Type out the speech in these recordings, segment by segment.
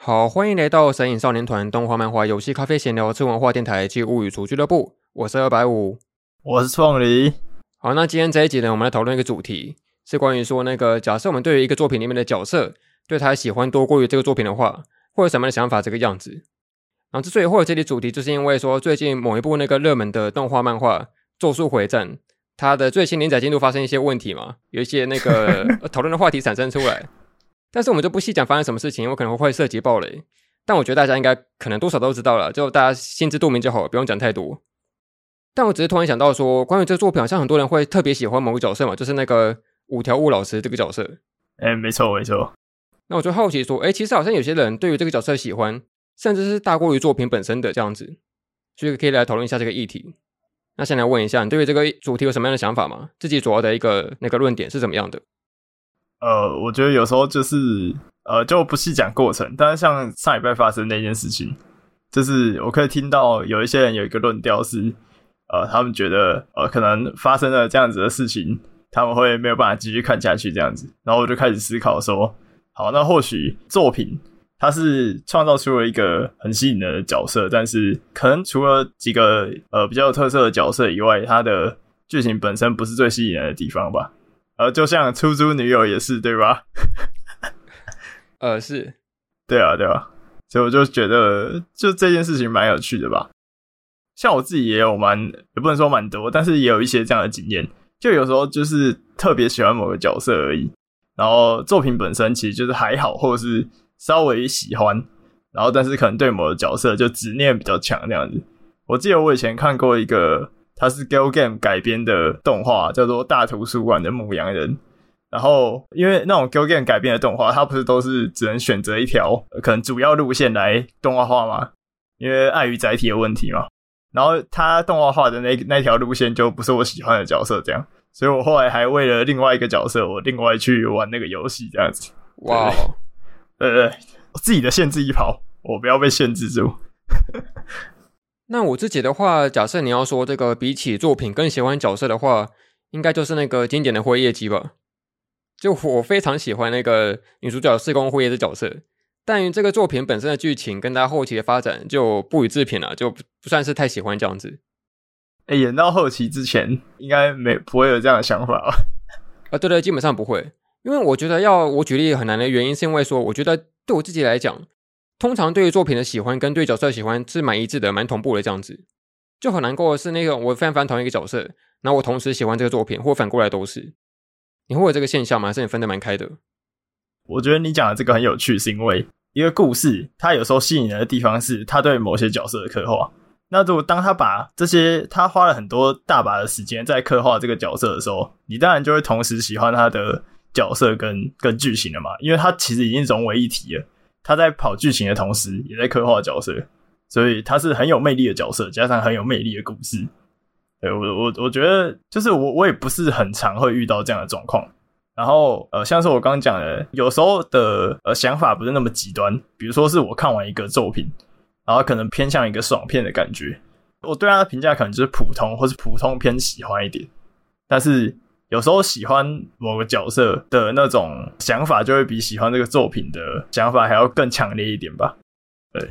好，欢迎来到神影少年团动画、漫画、游戏、咖啡闲聊之文化电台暨物语厨俱乐部。我是二百五，我是创黎。好，那今天这一集呢，我们来讨论一个主题，是关于说那个假设我们对于一个作品里面的角色，对他喜欢多过于这个作品的话，会有什么样的想法？这个样子。然后之所以会有这里主题，就是因为说最近某一部那个热门的动画漫画《咒术回战》，它的最新连载进度发生一些问题嘛，有一些那个 讨论的话题产生出来。但是我们就不细讲发生什么事情，因为可能会涉及暴雷。但我觉得大家应该可能多少都知道了，就大家心知肚明就好，不用讲太多。但我只是突然想到说，关于这个作品，好像很多人会特别喜欢某个角色嘛，就是那个五条悟老师这个角色。哎、欸，没错没错。那我就好奇说，哎、欸，其实好像有些人对于这个角色喜欢，甚至是大过于作品本身的这样子，所以可以来讨论一下这个议题。那先来问一下，你对于这个主题有什么样的想法吗？自己主要的一个那个论点是怎么样的？呃，我觉得有时候就是呃，就不细讲过程。但是像上礼拜发生那件事情，就是我可以听到有一些人有一个论调是，呃，他们觉得呃，可能发生了这样子的事情，他们会没有办法继续看下去这样子。然后我就开始思考说，好，那或许作品它是创造出了一个很吸引的角色，但是可能除了几个呃比较有特色的角色以外，它的剧情本身不是最吸引人的地方吧。呃，就像出租女友也是，对吧？呃，是，对啊，对啊，所以我就觉得，就这件事情蛮有趣的吧。像我自己也有蛮，也不能说蛮多，但是也有一些这样的经验。就有时候就是特别喜欢某个角色而已，然后作品本身其实就是还好，或者是稍微喜欢，然后但是可能对某个角色就执念比较强那样子。我记得我以前看过一个。它是 Galgame 改编的动画，叫做《大图书馆的牧羊人》。然后，因为那种 Galgame 改编的动画，它不是都是只能选择一条可能主要路线来动画化吗？因为碍于载体的问题嘛。然后，它动画化的那那条路线就不是我喜欢的角色，这样。所以我后来还为了另外一个角色，我另外去玩那个游戏，这样子。哇，对对对，自己的限制一跑，我不要被限制住。那我自己的话，假设你要说这个比起作品更喜欢角色的话，应该就是那个经典的辉夜姬吧。就我非常喜欢那个女主角四宫辉夜的角色，但于这个作品本身的剧情跟它后期的发展就不予置评了，就不算是太喜欢这样子。哎、欸，演到后期之前，应该没不会有这样的想法吧？啊，对对，基本上不会，因为我觉得要我举例很难的原因，是因为说我觉得对我自己来讲。通常对于作品的喜欢跟对角色的喜欢是蛮一致的，蛮同步的这样子，就很难过的是那个我非常非常讨厌一个角色，然后我同时喜欢这个作品，或反过来都是。你会有这个现象吗？还是你分得蛮开的？我觉得你讲的这个很有趣，是因为一个故事它有时候吸引人的地方是它对某些角色的刻画。那如果当他把这些他花了很多大把的时间在刻画这个角色的时候，你当然就会同时喜欢他的角色跟跟剧情了嘛，因为他其实已经融为一体了。他在跑剧情的同时，也在刻画角色，所以他是很有魅力的角色，加上很有魅力的故事。对，我我我觉得，就是我我也不是很常会遇到这样的状况。然后呃，像是我刚刚讲的，有时候的呃想法不是那么极端，比如说是我看完一个作品，然后可能偏向一个爽片的感觉，我对他的评价可能就是普通，或是普通偏喜欢一点，但是。有时候喜欢某个角色的那种想法，就会比喜欢这个作品的想法还要更强烈一点吧。对，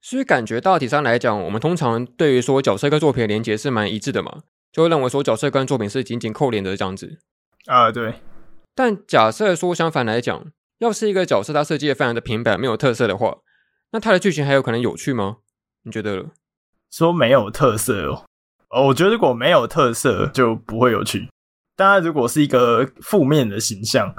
所以感觉大体上来讲，我们通常对于说角色跟作品的连接是蛮一致的嘛，就会认为说角色跟作品是紧紧扣连的这样子。啊，对。但假设说相反来讲，要是一个角色他设计的非常的平板，没有特色的话，那他的剧情还有可能有趣吗？你觉得？说没有特色哦，哦，我觉得如果没有特色就不会有趣。当然，如果是一个负面的形象，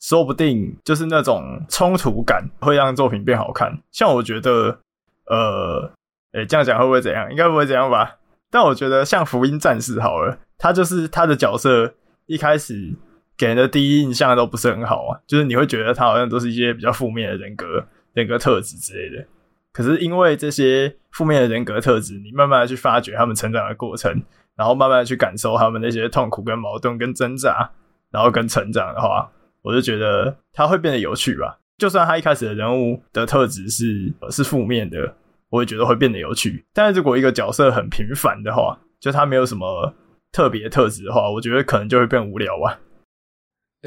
说不定就是那种冲突感会让作品变好看。像我觉得，呃，诶、欸，这样讲会不会怎样？应该不会怎样吧？但我觉得像福音战士好了，他就是他的角色一开始给人的第一印象都不是很好啊，就是你会觉得他好像都是一些比较负面的人格、人格特质之类的。可是因为这些负面的人格特质，你慢慢的去发掘他们成长的过程。然后慢慢去感受他们那些痛苦、跟矛盾、跟挣扎，然后跟成长的话，我就觉得他会变得有趣吧。就算他一开始的人物的特质是是负面的，我也觉得会变得有趣。但是如果一个角色很平凡的话，就他没有什么特别特质的话，我觉得可能就会变无聊吧。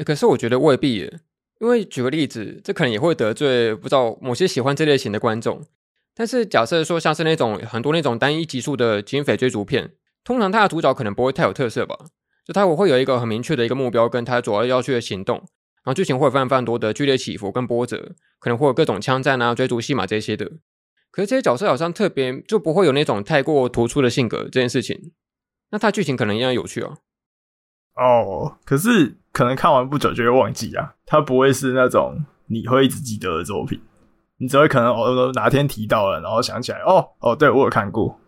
可是我觉得未必，因为举个例子，这可能也会得罪不知道某些喜欢这类型的观众。但是假设说像是那种很多那种单一集数的警匪追逐片，通常它的主角可能不会太有特色吧？就他会有一个很明确的一个目标，跟他主要要去的行动，然后剧情会有非常非常多的剧烈起伏跟波折，可能会有各种枪战啊、追逐戏码这些的。可是这些角色好像特别就不会有那种太过突出的性格这件事情，那他剧情可能一样有趣啊。哦，可是可能看完不久就会忘记啊，他不会是那种你会一直记得的作品。你只会可能哦哪天提到了，然后想起来哦哦，对我有看过。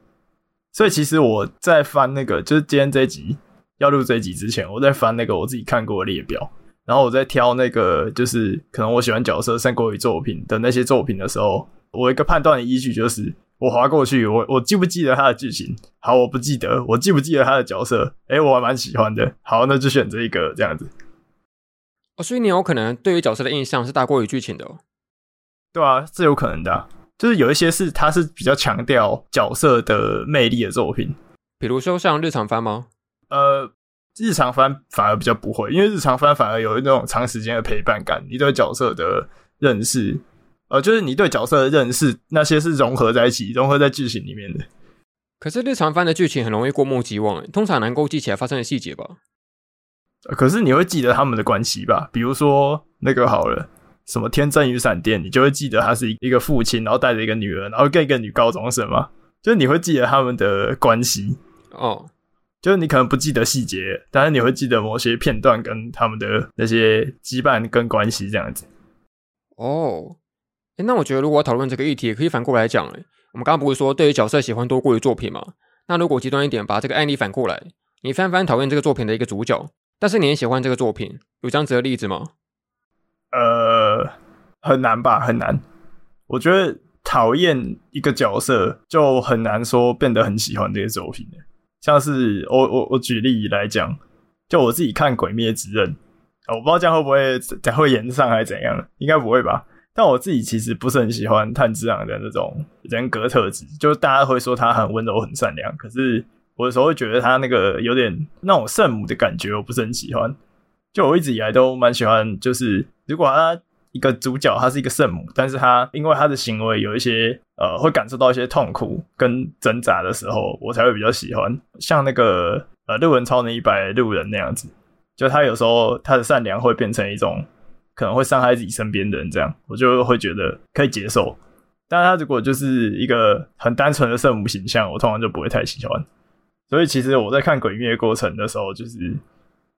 所以其实我在翻那个，就是今天这一集要录这一集之前，我在翻那个我自己看过的列表，然后我在挑那个就是可能我喜欢角色胜过于作品的那些作品的时候，我一个判断的依据就是我划过去，我我记不记得他的剧情？好，我不记得。我记不记得他的角色？诶，我还蛮喜欢的。好，那就选这一个这样子。哦，所以你有可能对于角色的印象是大过于剧情的哦。对啊，是有可能的啊。就是有一些是他是比较强调角色的魅力的作品，比如说像日常番吗？呃，日常番反而比较不会，因为日常番反而有那种长时间的陪伴感，你对角色的认识，呃，就是你对角色的认识，那些是融合在一起，融合在剧情里面的。可是日常番的剧情很容易过目即忘，通常能够记起来发生的细节吧？可是你会记得他们的关系吧？比如说那个好了。什么天真与闪电，你就会记得他是一个父亲，然后带着一个女儿，然后跟一个女高中生嘛，就是你会记得他们的关系哦，就是你可能不记得细节，但是你会记得某些片段跟他们的那些羁绊跟关系这样子。哦，哎，那我觉得如果要讨论这个议题，也可以反过来讲，哎，我们刚刚不是说对于角色喜欢多过于作品吗？那如果极端一点，把这个案例反过来，你翻翻讨厌这个作品的一个主角，但是你也喜欢这个作品，有这样子的例子吗？呃，很难吧，很难。我觉得讨厌一个角色就很难说变得很喜欢这些作品。像是我我我举例来讲，就我自己看《鬼灭之刃》，我不知道这样会不会才会炎上还是怎样，应该不会吧。但我自己其实不是很喜欢炭治郎的那种人格特质，就大家会说他很温柔、很善良，可是我有时候会觉得他那个有点那种圣母的感觉，我不是很喜欢。就我一直以来都蛮喜欢，就是如果他一个主角他是一个圣母，但是他因为他的行为有一些呃会感受到一些痛苦跟挣扎的时候，我才会比较喜欢。像那个呃路人超能一百路人那样子，就他有时候他的善良会变成一种可能会伤害自己身边的人，这样我就会觉得可以接受。但他如果就是一个很单纯的圣母形象，我通常就不会太喜欢。所以其实我在看鬼灭过程的时候，就是。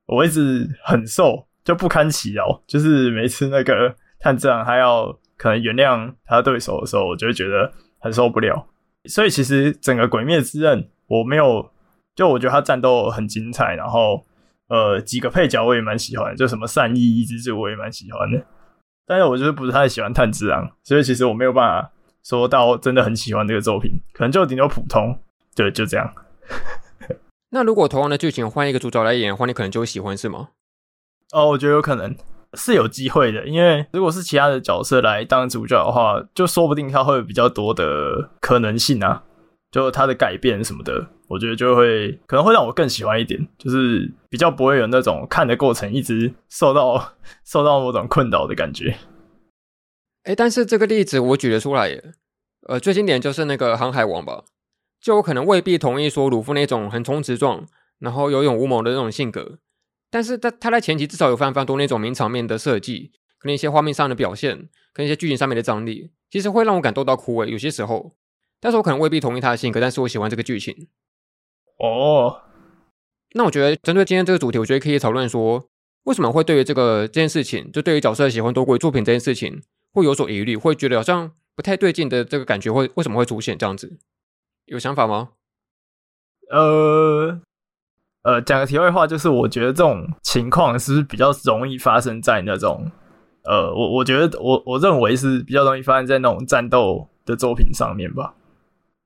我一直很受，就不堪其扰。就是每次那个炭治郎他要可能原谅他对手的时候，我就会觉得很受不了。所以其实整个《鬼灭之刃》，我没有，就我觉得他战斗很精彩，然后呃几个配角我也蛮喜欢，就什么善意一之助我也蛮喜欢的。但是我就是不是太喜欢炭治郎，所以其实我没有办法说到真的很喜欢这个作品，可能就顶多普通，对，就这样。那如果同样的剧情换一个主角来演的话，你可能就会喜欢是吗？哦，我觉得有可能是有机会的，因为如果是其他的角色来当主角的话，就说不定他会有比较多的可能性啊，就他的改变什么的，我觉得就会可能会让我更喜欢一点，就是比较不会有那种看的过程一直受到 受到某种困扰的感觉。哎，但是这个例子我举得出来耶，呃，最经典就是那个航海王吧。就我可能未必同意说鲁夫那种横冲直撞，然后有勇无谋的那种性格，但是他他在前期至少有非常非常多那种名场面的设计，跟一些画面上的表现，跟一些剧情上面的张力，其实会让我感动到哭诶，有些时候，但是我可能未必同意他的性格，但是我喜欢这个剧情。哦，那我觉得针对今天这个主题，我觉得可以讨论说，为什么会对于这个这件事情，就对于角色喜欢多过于作品这件事情，会有所疑虑，会觉得好像不太对劲的这个感觉会为什么会出现这样子？有想法吗？呃呃，讲个题外话，就是我觉得这种情况是不是比较容易发生在那种呃，我我觉得我我认为是比较容易发生在那种战斗的作品上面吧。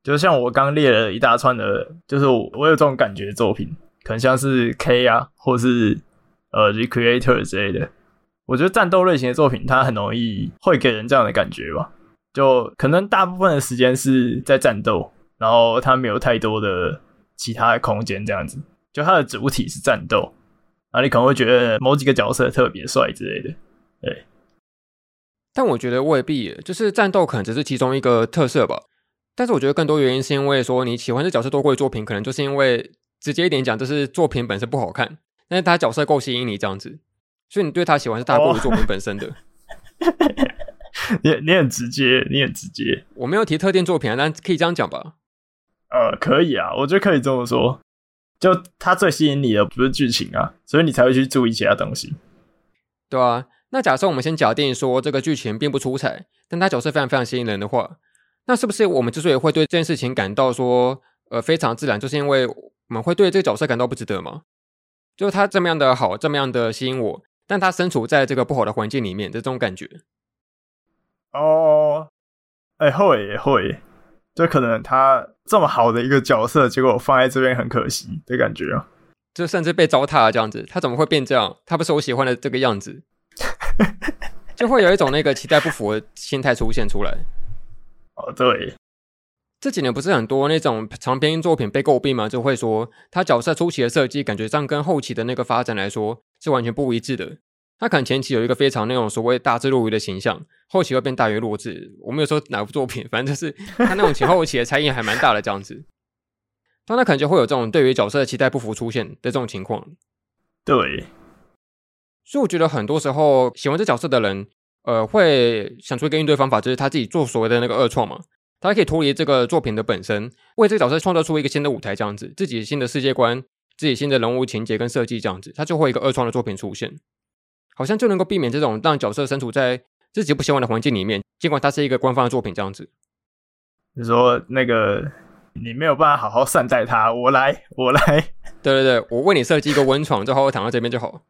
就像我刚列了一大串的，就是我，有这种感觉的作品，可能像是 K 啊，或是呃 Recreator 之类的。我觉得战斗类型的作品，它很容易会给人这样的感觉吧。就可能大部分的时间是在战斗。然后它没有太多的其他的空间，这样子，就它的主体是战斗，啊，你可能会觉得某几个角色特别帅之类的，对，但我觉得未必，就是战斗可能只是其中一个特色吧。但是我觉得更多原因是因为说你喜欢这角色多过于作品，可能就是因为直接一点讲，就是作品本身不好看，但是他角色够吸引你这样子，所以你对他喜欢是大过于作品本身的。Oh. 你你很直接，你很直接。我没有提特定作品啊，但可以这样讲吧？呃，可以啊，我觉得可以这么说。就他最吸引你的不是剧情啊，所以你才会去注意其他东西，对啊。那假设我们先假定说这个剧情并不出彩，但他角色非常非常吸引人的话，那是不是我们之所以会对这件事情感到说呃非常自然，就是因为我们会对这个角色感到不值得吗？就是他这么样的好，这么样的吸引我，但他身处在这个不好的环境里面的这种感觉。哦，哎、欸，会会，就可能他这么好的一个角色，结果放在这边很可惜的感觉啊，就甚至被糟蹋了这样子，他怎么会变这样？他不是我喜欢的这个样子。就会有一种那个期待不符的心态出现出来。哦，对，这几年不是很多那种长篇作品被诟病吗？就会说他角色初期的设计感觉上跟后期的那个发展来说是完全不一致的。他可能前期有一个非常那种所谓大智若愚的形象，后期会变大愚若智。我没有说哪部作品，反正就是 他那种前后期的差异还蛮大的这样子。当他可能就会有这种对于角色的期待不符出现的这种情况。对。所以我觉得很多时候喜欢这角色的人，呃，会想出一个应对方法，就是他自己做所谓的那个二创嘛。他可以脱离这个作品的本身，为这个角色创造出一个新的舞台，这样子，自己新的世界观，自己新的人物情节跟设计，这样子，他就会一个二创的作品出现，好像就能够避免这种让角色身处在自己不喜欢的环境里面，尽管它是一个官方的作品，这样子。你说那个你没有办法好好善待他，我来，我来。对对对，我为你设计一个温床，就好好躺在这边就好。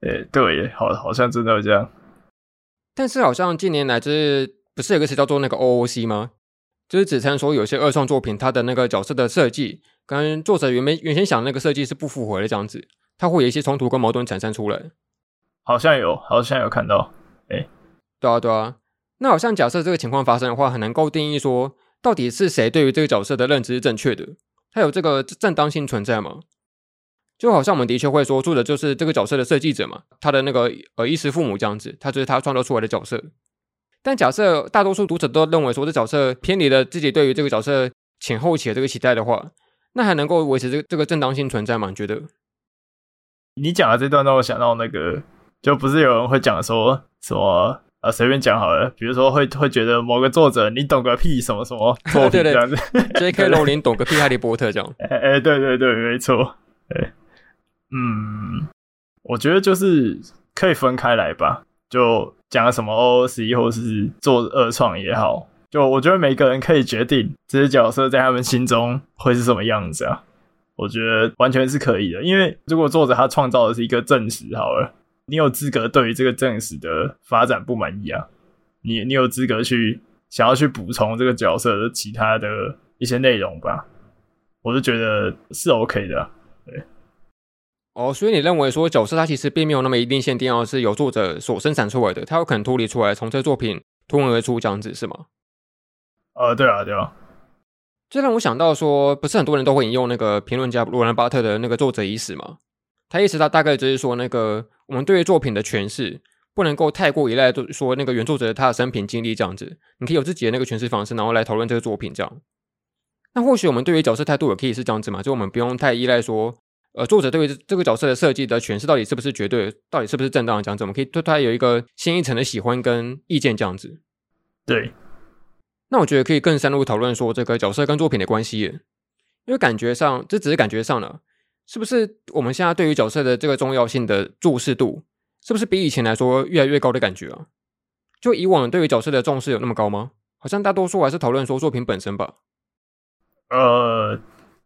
诶，对，好，好像真的有这样。但是好像近年来，就是不是有个词叫做那个 OOC 吗？就是指称说有些二创作品，它的那个角色的设计跟作者原本原先想的那个设计是不符合的，这样子，它会有一些冲突跟矛盾产生出来。好像有，好像有看到。诶，对啊，对啊。那好像假设这个情况发生的话，很难够定义说到底是谁对于这个角色的认知是正确的，他有这个正当性存在吗？就好像我们的确会说，作者就是这个角色的设计者嘛，他的那个呃衣食父母这样子，他就是他创造出来的角色。但假设大多数读者都认为说这角色偏离了自己对于这个角色前后期的这个期待的话，那还能够维持这个这个正当性存在吗？你觉得？你讲的这段让我想到那个，就不是有人会讲说什么啊？随便讲好了，比如说会会觉得某个作者你懂个屁什么什么 作品这样子，J.K. 罗琳懂个屁哈利波特这样。哎哎，对对对，没错，哎。嗯，我觉得就是可以分开来吧，就讲什么 OOC 或是做二创也好，就我觉得每个人可以决定这些角色在他们心中会是什么样子啊，我觉得完全是可以的。因为如果作者他创造的是一个正史，好了，你有资格对于这个正史的发展不满意啊，你你有资格去想要去补充这个角色的其他的一些内容吧，我是觉得是 OK 的啊，对。哦，所以你认为说角色它其实并没有那么一定限定要是由作者所生产出来的，它有可能脱离出来，从这个作品脱颖而出这样子是吗？呃，对啊，对啊。这让我想到说，不是很多人都会引用那个评论家罗兰巴特的那个作者已死吗？他意思他大概就是说，那个我们对于作品的诠释不能够太过依赖说那个原作者他的生平经历这样子，你可以有自己的那个诠释方式，然后来讨论这个作品这样。那或许我们对于角色态度也可以是这样子嘛，就我们不用太依赖说。呃，作者对于这个角色的设计的诠释到底是不是绝对，到底是不是正当的这样子，我们可以对他有一个新一层的喜欢跟意见这样子。对，那我觉得可以更深入讨论说这个角色跟作品的关系，因为感觉上这只是感觉上了，是不是我们现在对于角色的这个重要性的注视度，是不是比以前来说越来越高的感觉啊？就以往对于角色的重视有那么高吗？好像大多数还是讨论说作品本身吧。呃，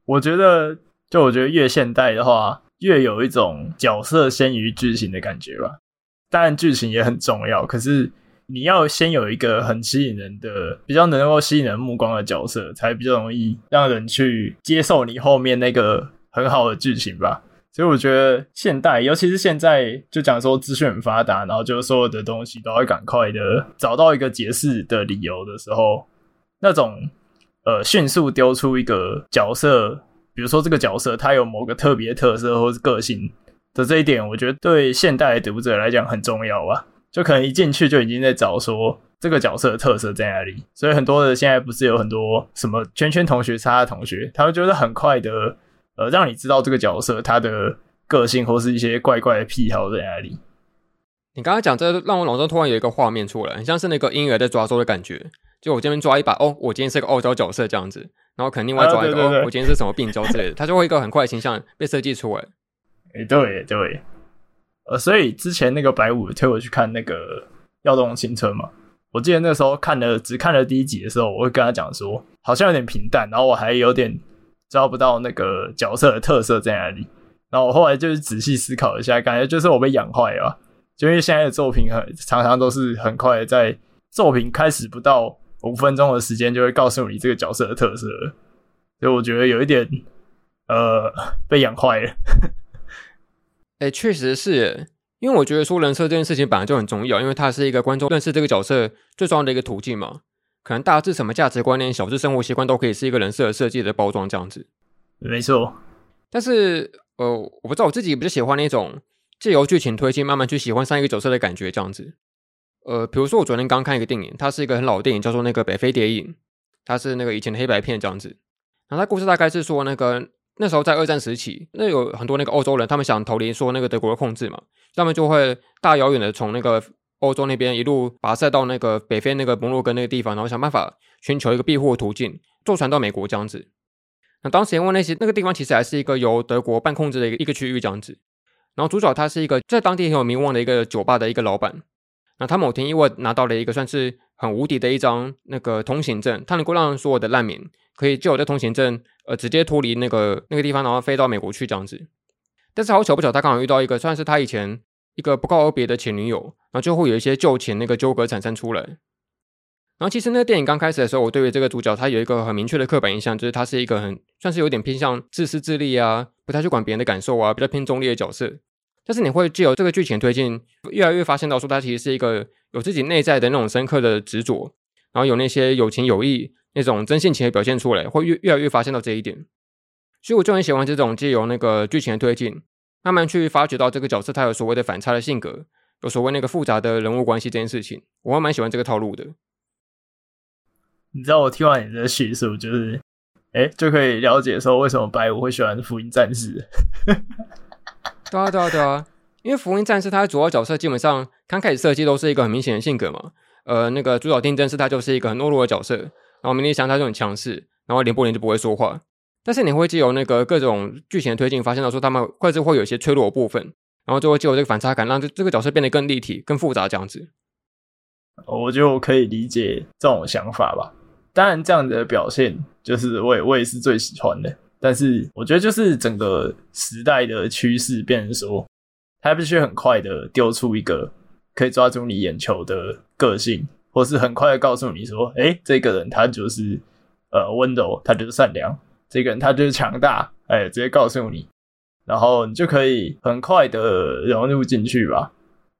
我觉得。就我觉得越现代的话，越有一种角色先于剧情的感觉吧。当然剧情也很重要，可是你要先有一个很吸引人的、比较能够吸引人目光的角色，才比较容易让人去接受你后面那个很好的剧情吧。所以我觉得现代，尤其是现在，就讲说资讯很发达，然后就所有的东西都要赶快的找到一个解释的理由的时候，那种呃迅速丢出一个角色。比如说这个角色他有某个特别特色或是个性的这一点，我觉得对现代的读者来讲很重要吧。就可能一进去就已经在找说这个角色的特色在哪里。所以很多的现在不是有很多什么圈圈同学、叉叉同学，他们就是很快的呃让你知道这个角色他的个性或是一些怪怪的癖好在哪里。你刚刚讲这让我脑中突然有一个画面出来，很像是那个婴儿在抓周的感觉。就我这边抓一把，哦，我今天是个傲娇角色这样子，然后可能另外抓一个，啊、对对对哦，我今天是什么病娇之类的，他就会一个很快的形象被设计出来。哎、欸，对对，呃，所以之前那个白五推我去看那个《耀动青春》嘛，我记得那时候看了只看了第一集的时候，我会跟他讲说，好像有点平淡，然后我还有点抓不到那个角色的特色在哪里。然后我后来就是仔细思考一下，感觉就是我被养坏了，就因为现在的作品很常常都是很快在作品开始不到。五分钟的时间就会告诉你这个角色的特色，所以我觉得有一点呃被养坏了。哎、确实是，因为我觉得说人设这件事情本来就很重要，因为它是一个观众认识这个角色最重要的一个途径嘛。可能大致什么价值观念、小至生活习惯都可以是一个人设的设计的包装这样子。没错，但是呃，我不知道我自己比较喜欢那种借由剧情推进，慢慢去喜欢上一个角色的感觉这样子。呃，比如说我昨天刚看一个电影，它是一个很老的电影，叫做那个《北非谍影》，它是那个以前的黑白片这样子。然后它故事大概是说，那个那时候在二战时期，那有很多那个欧洲人，他们想逃离说那个德国的控制嘛，他们就会大遥远的从那个欧洲那边一路跋涉到那个北非那个摩洛哥那个地方，然后想办法寻求一个庇护的途径，坐船到美国这样子。那当时因为那些那个地方其实还是一个由德国半控制的一个一个区域这样子。然后主角他是一个在当地很有名望的一个酒吧的一个老板。那他某天意外拿到了一个算是很无敌的一张那个通行证，他能够让所有的难民可以就有这通行证，呃，直接脱离那个那个地方，然后飞到美国去这样子。但是好巧不巧，他刚好遇到一个算是他以前一个不告而别的前女友，然后就会有一些旧情那个纠葛产生出来。然后其实那个电影刚开始的时候，我对于这个主角他有一个很明确的刻板印象，就是他是一个很算是有点偏向自私自利啊，不太去管别人的感受啊，比较偏中立的角色。但是你会借由这个剧情推进，越来越发现到说他其实是一个有自己内在的那种深刻的执着，然后有那些有情有义那种真性情的表现出来，会越越来越发现到这一点。所以我就很喜欢这种借由那个剧情的推进，慢慢去发掘到这个角色他有所谓的反差的性格，有所谓那个复杂的人物关系这件事情，我还蛮喜欢这个套路的。你知道我听完你的叙述，就是哎，就可以了解说为什么白五会喜欢福音战士。对啊，对啊，对啊，因为福音战士他的主要角色基本上刚开始设计都是一个很明显的性格嘛。呃，那个主角丁真是他就是一个很懦弱的角色，然后明利香他就很强势，然后连柏林就不会说话。但是你会借由那个各种剧情的推进，发现到说他们各自会有一些脆弱的部分，然后就会借由这个反差感，让这这个角色变得更立体、更复杂这样子。我就可以理解这种想法吧。当然，这样的表现就是我也我也是最喜欢的。但是我觉得，就是整个时代的趋势变成说，他必须很快的丢出一个可以抓住你眼球的个性，或是很快的告诉你说，哎、欸，这个人他就是呃温柔，他就是善良，这个人他就是强大，哎、直接告诉你，然后你就可以很快的融入进去吧。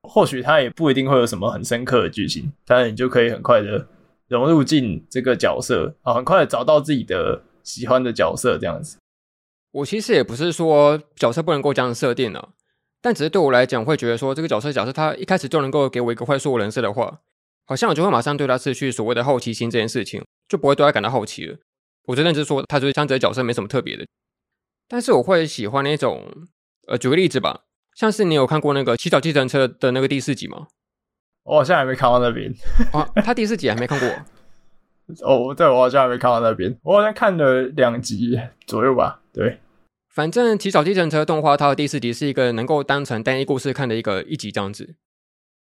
或许他也不一定会有什么很深刻的剧情，但你就可以很快的融入进这个角色，啊，很快的找到自己的。喜欢的角色这样子，我其实也不是说角色不能够这样设定的，但只是对我来讲，会觉得说这个角色假设他一开始就能够给我一个快速人设的话，好像我就会马上对他失去所谓的好奇心这件事情，就不会对他感到好奇了。我真的是说，他就是像这个角色没什么特别的，但是我会喜欢那种，呃，举个例子吧，像是你有看过那个《乞讨计程车》的那个第四集吗？我好像还没看到那边啊，他第四集还没看过。哦，对，我好像还没看到那边，我好像看了两集左右吧。对，反正《乞讨计程车》动画它的第四集是一个能够当成单一故事看的一个一集这样子。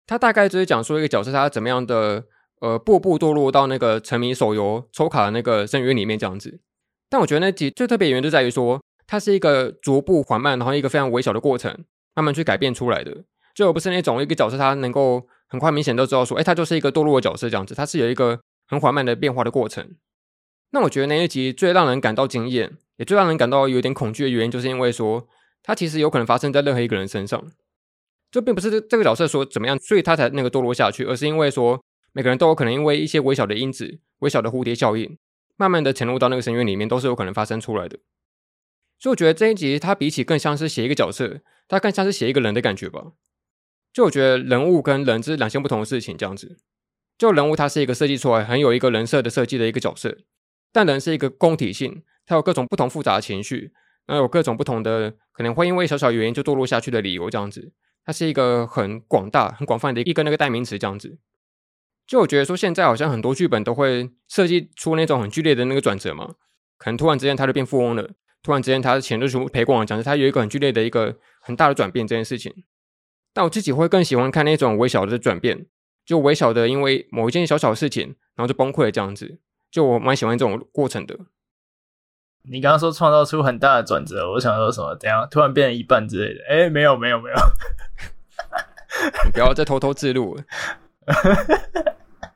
它大概就是讲说一个角色他怎么样的呃步步堕落到那个沉迷手游抽卡的那个深渊里面这样子。但我觉得那集最特别原因就在于说，它是一个逐步缓慢，然后一个非常微小的过程，慢慢去改变出来的，就不是那种一个角色他能够很快明显都知道说，哎，他就是一个堕落的角色这样子，他是有一个。很缓慢的变化的过程。那我觉得那一集最让人感到惊艳，也最让人感到有点恐惧的原因，就是因为说它其实有可能发生在任何一个人身上。这并不是这个角色说怎么样，所以他才那个堕落下去，而是因为说每个人都有可能因为一些微小的因子、微小的蝴蝶效应，慢慢的潜入到那个深渊里面，都是有可能发生出来的。所以我觉得这一集它比起更像是写一个角色，它更像是写一个人的感觉吧。就我觉得人物跟人是两件不同的事情，这样子。就人物他是一个设计出来很有一个人设的设计的一个角色，但人是一个共体性，他有各种不同复杂的情绪，然后有各种不同的可能会因为小小原因就堕落下去的理由，这样子。它是一个很广大、很广泛的一个那个代名词，这样子。就我觉得说，现在好像很多剧本都会设计出那种很剧烈的那个转折嘛，可能突然之间他就变富翁了，突然之间他的钱就全部赔光了，讲是他有一个很剧烈的一个很大的转变这件事情。但我自己会更喜欢看那种微小的转变，就微小的因为某一件小小的事情，然后就崩溃了这样子。就我蛮喜欢这种过程的。你刚刚说创造出很大的转折，我想说什么？怎样突然变成一半之类的？哎、欸，没有没有没有，你不要再偷偷自录了。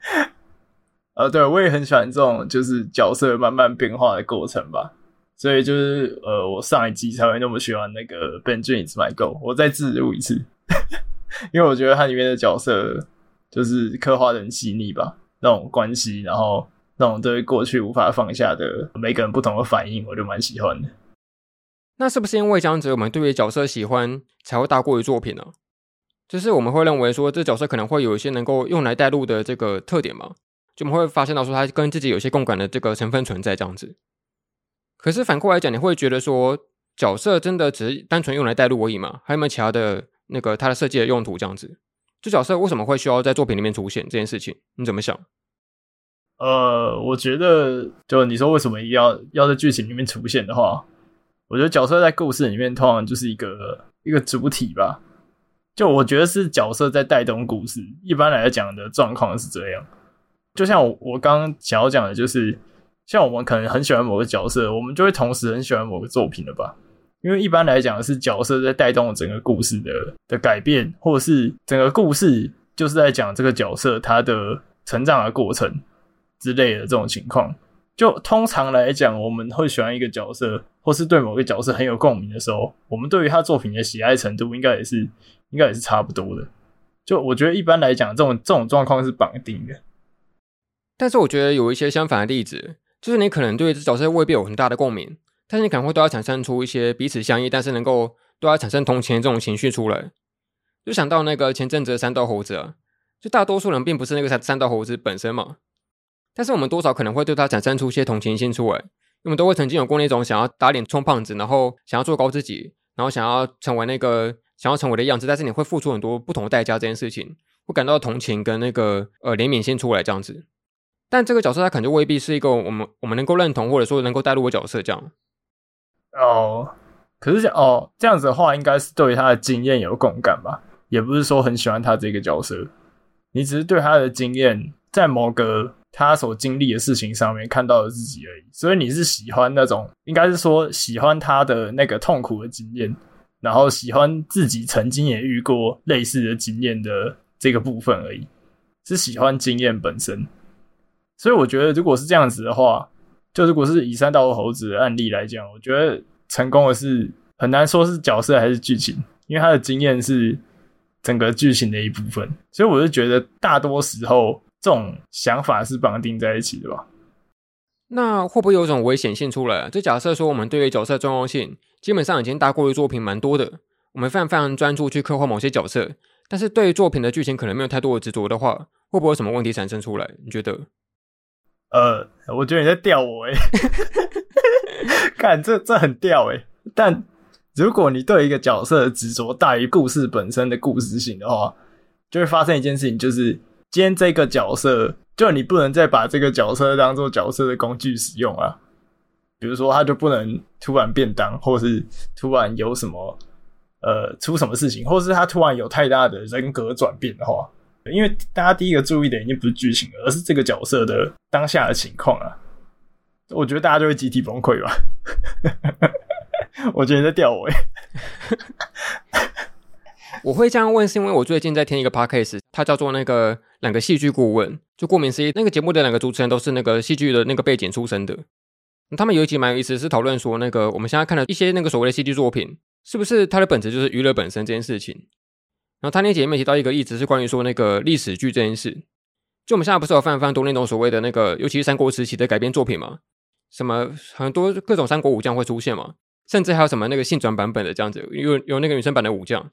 呃，对，我也很喜欢这种就是角色慢慢变化的过程吧。所以就是呃，我上一集才会那么喜欢那个 Benjamin's My Goal。我再自录一次。因为我觉得它里面的角色就是刻画的很细腻吧，那种关系，然后那种对过去无法放下的每个人不同的反应，我就蛮喜欢的。那是不是因为这样子，我们对于角色喜欢才会大过于作品呢？就是我们会认为说，这角色可能会有一些能够用来带入的这个特点嘛？就我们会发现到说，他跟自己有些共感的这个成分存在这样子。可是反过来讲，你会觉得说，角色真的只是单纯用来带入而已吗？还有没有其他的？那个他的设计的用途这样子，这角色为什么会需要在作品里面出现这件事情？你怎么想？呃，我觉得就你说为什么要要在剧情里面出现的话，我觉得角色在故事里面通常就是一个一个主体吧。就我觉得是角色在带动故事，一般来讲的状况是这样。就像我我刚刚想要讲的，就是像我们可能很喜欢某个角色，我们就会同时很喜欢某个作品了吧。因为一般来讲是角色在带动整个故事的的改变，或者是整个故事就是在讲这个角色他的成长的过程之类的这种情况。就通常来讲，我们会喜欢一个角色，或是对某个角色很有共鸣的时候，我们对于他作品的喜爱程度应该也是应该也是差不多的。就我觉得一般来讲，这种这种状况是绑定的。但是我觉得有一些相反的例子，就是你可能对这角色未必有很大的共鸣。但是你可能会对他产生出一些彼此相依，但是能够对他产生同情的这种情绪出来，就想到那个前阵子的三道猴子啊，就大多数人并不是那个三三道猴子本身嘛，但是我们多少可能会对他产生出一些同情心出来，我们都会曾经有过那种想要打脸充胖子，然后想要做高自己，然后想要成为那个想要成为的样子，但是你会付出很多不同的代价，这件事情会感到同情跟那个呃怜悯心出来这样子，但这个角色他可能就未必是一个我们我们能够认同或者说能够带入的角色这样。哦，可是哦，这样子的话，应该是对他的经验有共感吧？也不是说很喜欢他这个角色，你只是对他的经验，在某个他所经历的事情上面看到了自己而已。所以你是喜欢那种，应该是说喜欢他的那个痛苦的经验，然后喜欢自己曾经也遇过类似的经验的这个部分而已，是喜欢经验本身。所以我觉得，如果是这样子的话。就如果是以山道猴子的案例来讲，我觉得成功的是很难说是角色还是剧情，因为他的经验是整个剧情的一部分，所以我就觉得大多时候这种想法是绑定在一起的吧。那会不会有一种危险性出来？就假设说我们对于角色重要性基本上已经大过于作品蛮多的，我们非常非常专注去刻画某些角色，但是对于作品的剧情可能没有太多的执着的话，会不会有什么问题产生出来？你觉得？呃，我觉得你在吊我诶、看这这很吊诶、但如果你对一个角色的执着大于故事本身的故事性的话，就会发生一件事情，就是今天这个角色，就你不能再把这个角色当做角色的工具使用啊。比如说，他就不能突然变当，或是突然有什么呃出什么事情，或是他突然有太大的人格转变的话。因为大家第一个注意的已经不是剧情，而是这个角色的当下的情况啊。我觉得大家就会集体崩溃吧。我觉得你在吊我。我会这样问，是因为我最近在听一个 podcast，它叫做那个两个戏剧顾问。就顾名思义，那个节目的两个主持人都是那个戏剧的那个背景出身的。他们有一集蛮有意思，是讨论说那个我们现在看的一些那个所谓的戏剧作品，是不是它的本质就是娱乐本身这件事情。然后他那节里面提到一个例子，是关于说那个历史剧这件事。就我们现在不是有非常非常多那种所谓的那个，尤其是三国时期的改编作品嘛？什么很多各种三国武将会出现嘛？甚至还有什么那个性转版本的这样子，有有那个女生版的武将。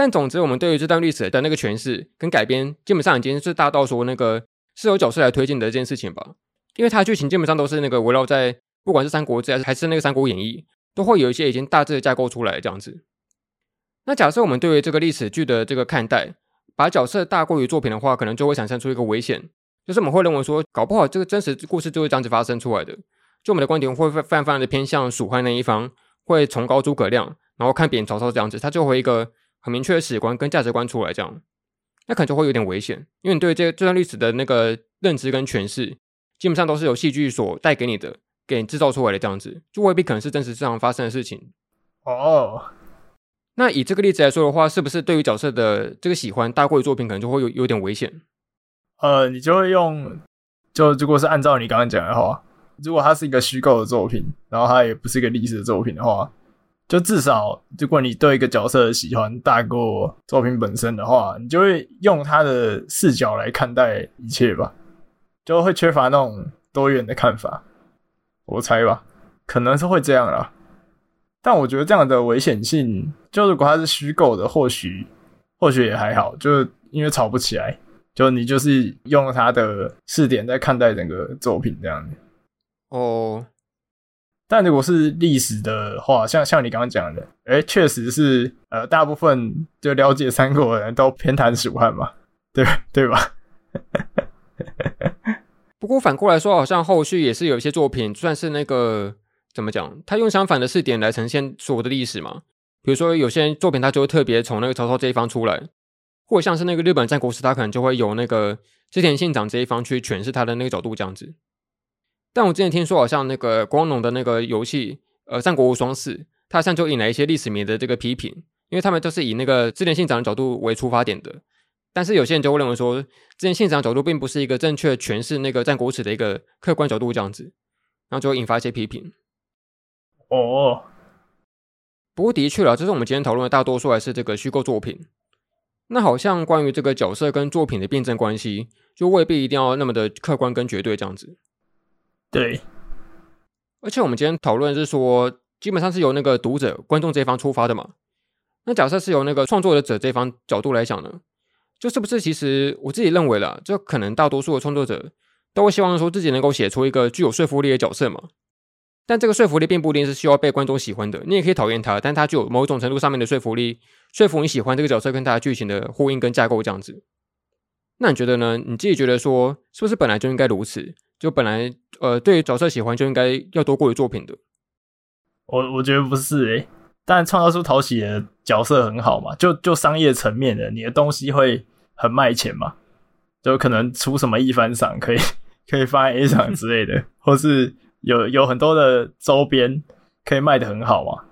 但总之，我们对于这段历史的那个诠释跟改编，基本上已经是大到说那个是由角色来推进的这件事情吧。因为它剧情基本上都是那个围绕在不管是《三国志》还是还是那个《三国演义》，都会有一些已经大致的架构出来这样子。那假设我们对于这个历史剧的这个看待，把角色大过于作品的话，可能就会产生出一个危险，就是我们会认为说，搞不好这个真实故事就是这样子发生出来的。就我们的观点会泛泛的偏向蜀汉那一方，会崇高诸葛亮，然后看扁曹操这样子，他就会一个。很明确的史观跟价值观出来，这样，那可能就会有点危险，因为你对这这段历史的那个认知跟诠释，基本上都是由戏剧所带给你的，给你制造出来的这样子，就未必可能是真实上发生的事情。哦，那以这个例子来说的话，是不是对于角色的这个喜欢大过于作品，可能就会有有点危险？呃，你就会用，就如果是按照你刚刚讲的话，如果它是一个虚构的作品，然后它也不是一个历史的作品的话。就至少，如果你对一个角色的喜欢大过作品本身的话，你就会用他的视角来看待一切吧，就会缺乏那种多元的看法。我猜吧，可能是会这样啦。但我觉得这样的危险性，就如果它是虚构的，或许或许也还好，就因为吵不起来，就你就是用他的视点在看待整个作品这样子。哦。但如果是历史的话，像像你刚刚讲的，哎，确实是，呃，大部分就了解三国的人都偏袒蜀汉嘛，对对吧？不过反过来说，好像后续也是有一些作品，算是那个怎么讲，他用相反的视点来呈现所有的历史嘛。比如说有些作品，他就会特别从那个曹操这一方出来，或者像是那个日本战国时，他可能就会有那个织田信长这一方去诠释他的那个角度这样子。但我之前听说，好像那个光荣的那个游戏，呃，《战国无双四》，它好像就引来一些历史迷的这个批评，因为他们都是以那个织田信长的角度为出发点的。但是有些人就会认为说，织田信长的角度并不是一个正确诠释那个战国史的一个客观角度这样子，然后就会引发一些批评。哦，不过的确啦，这是我们今天讨论的大多数还是这个虚构作品。那好像关于这个角色跟作品的辩证关系，就未必一定要那么的客观跟绝对这样子。对，而且我们今天讨论是说，基本上是由那个读者、观众这一方出发的嘛。那假设是由那个创作者这一方角度来讲呢，就是不是？其实我自己认为啦，就可能大多数的创作者都会希望说自己能够写出一个具有说服力的角色嘛。但这个说服力并不一定是需要被观众喜欢的，你也可以讨厌他，但他具有某种程度上面的说服力，说服你喜欢这个角色跟他的剧情的呼应跟架构这样子。那你觉得呢？你自己觉得说，是不是本来就应该如此？就本来，呃，对角色喜欢就应该要多过于作品的。我我觉得不是诶、但创造出讨喜的角色很好嘛，就就商业层面的，你的东西会很卖钱嘛，就可能出什么一番赏可以 可以放在 A 赏之类的，或是有有很多的周边可以卖得很好嘛。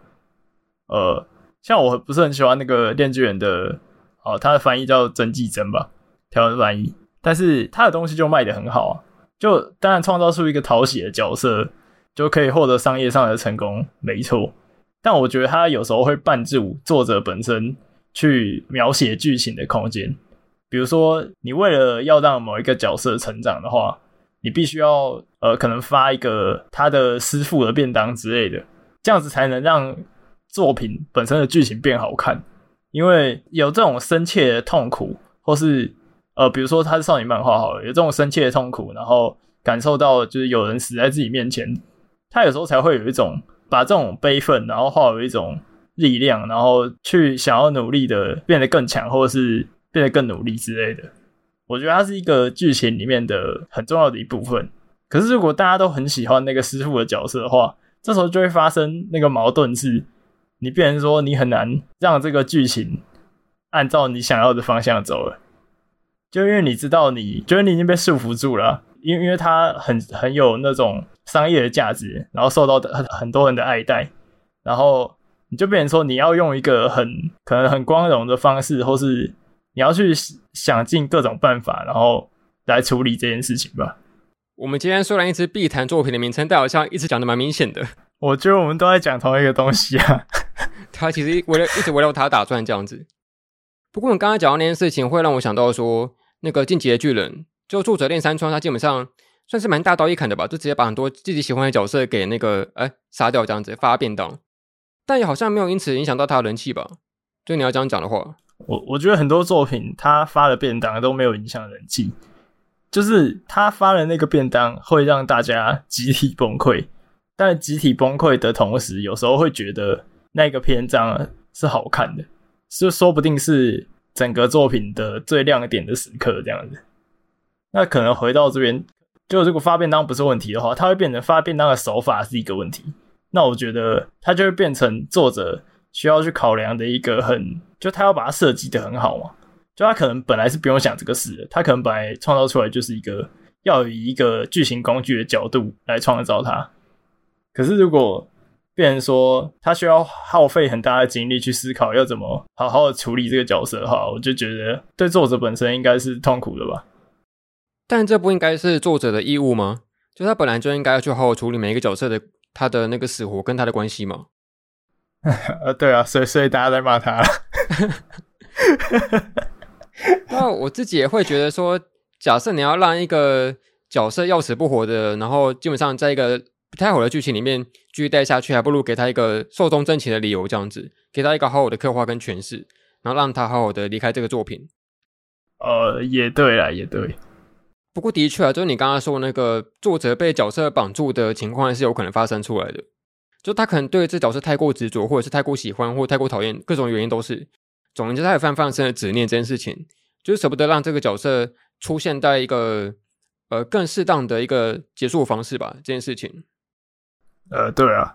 呃，像我不是很喜欢那个链锯人的，哦，他的翻译叫曾纪珍吧，台湾翻译，但是他的东西就卖得很好啊。就当然创造出一个讨喜的角色，就可以获得商业上的成功，没错。但我觉得他有时候会绊住作者本身去描写剧情的空间。比如说，你为了要让某一个角色成长的话，你必须要呃，可能发一个他的师傅的便当之类的，这样子才能让作品本身的剧情变好看。因为有这种深切的痛苦，或是。呃，比如说他是少女漫画好了，有这种深切的痛苦，然后感受到就是有人死在自己面前，他有时候才会有一种把这种悲愤，然后化为一种力量，然后去想要努力的变得更强，或者是变得更努力之类的。我觉得它是一个剧情里面的很重要的一部分。可是如果大家都很喜欢那个师傅的角色的话，这时候就会发生那个矛盾是，你变成说你很难让这个剧情按照你想要的方向走了。就因为你知道你，你觉得你已经被束缚住了，因为因为它很很有那种商业的价值，然后受到很很多人的爱戴，然后你就变成说你要用一个很可能很光荣的方式，或是你要去想尽各种办法，然后来处理这件事情吧。我们今天虽然一直必谈作品的名称，但好像一直讲的蛮明显的。我觉得我们都在讲同一个东西啊，他其实围了一直围绕他打转这样子。不过我们刚刚讲到那件事情，会让我想到说。那个进击的巨人，就作者炼山川，他基本上算是蛮大刀一砍的吧，就直接把很多自己喜欢的角色给那个哎杀掉，这样子发便当，但也好像没有因此影响到他的人气吧？就你要这样讲的话，我我觉得很多作品他发的便当都没有影响人气，就是他发的那个便当会让大家集体崩溃，但集体崩溃的同时，有时候会觉得那个篇章是好看的，就说不定是整个作品的最亮点的时刻这样子。那可能回到这边，就如果发便当不是问题的话，它会变成发便当的手法是一个问题。那我觉得它就会变成作者需要去考量的一个很，就他要把它设计的很好嘛。就他可能本来是不用想这个事的，他可能本来创造出来就是一个要以一个剧情工具的角度来创造它。可是如果变成说他需要耗费很大的精力去思考要怎么好好的处理这个角色的话，我就觉得对作者本身应该是痛苦的吧。但这不应该是作者的义务吗？就他本来就应该要去好好处理每一个角色的。他的那个死活跟他的关系吗？呃，对啊，所以所以大家在骂他。那我自己也会觉得说，假设你要让一个角色要死不活的，然后基本上在一个不太好的剧情里面继续待下去，还不如给他一个寿终正寝的理由，这样子，给他一个好好的刻画跟诠释，然后让他好好的离开这个作品。呃，也对啦，也对。不过的确啊，就是你刚刚说那个作者被角色绑住的情况，还是有可能发生出来的。就他可能对这角色太过执着，或者是太过喜欢，或太过讨厌，各种原因都是。总之，他有非常非常深的执念这件事情，就是舍不得让这个角色出现在一个呃更适当的一个结束方式吧。这件事情，呃，对啊。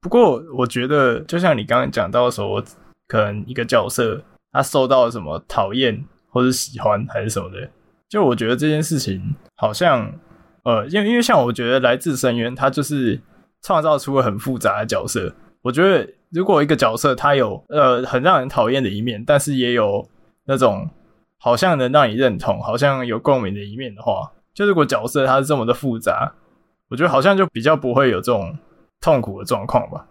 不过我觉得，就像你刚刚讲到的时候，可能一个角色他受到什么讨厌，或者喜欢，还是什么的。就我觉得这件事情好像，呃，因为因为像我觉得来自深渊，他就是创造出了很复杂的角色。我觉得如果一个角色他有呃很让人讨厌的一面，但是也有那种好像能让你认同、好像有共鸣的一面的话，就如果角色他是这么的复杂，我觉得好像就比较不会有这种痛苦的状况吧。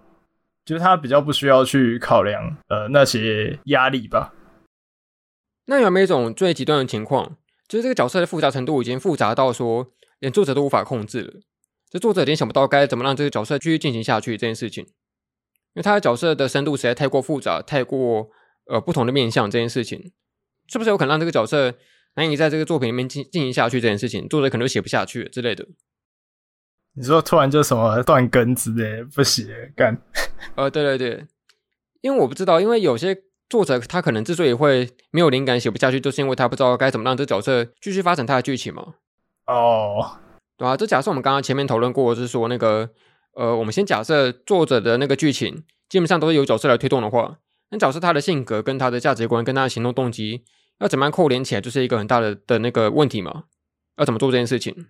就是他比较不需要去考量呃那些压力吧。那有没有一种最极端的情况？就是这个角色的复杂程度已经复杂到说，连作者都无法控制了。这作者已经想不到该怎么让这个角色继续进行下去这件事情，因为他的角色的深度实在太过复杂，太过呃不同的面向这件事情，是不是有可能让这个角色难以在这个作品里面进进行下去这件事情？作者可能就写不下去之类的。你说突然就什么断根之类不写干？呃，对对对，因为我不知道，因为有些。作者他可能之所以会没有灵感写不下去，就是因为他不知道该怎么让这角色继续发展他的剧情嘛。哦，oh. 对啊，这假设我们刚刚前面讨论过，就是说那个呃，我们先假设作者的那个剧情基本上都是由角色来推动的话，那角色他的性格跟他的价值观跟他的行动动机要怎么样扣连起来，就是一个很大的的那个问题嘛。要怎么做这件事情？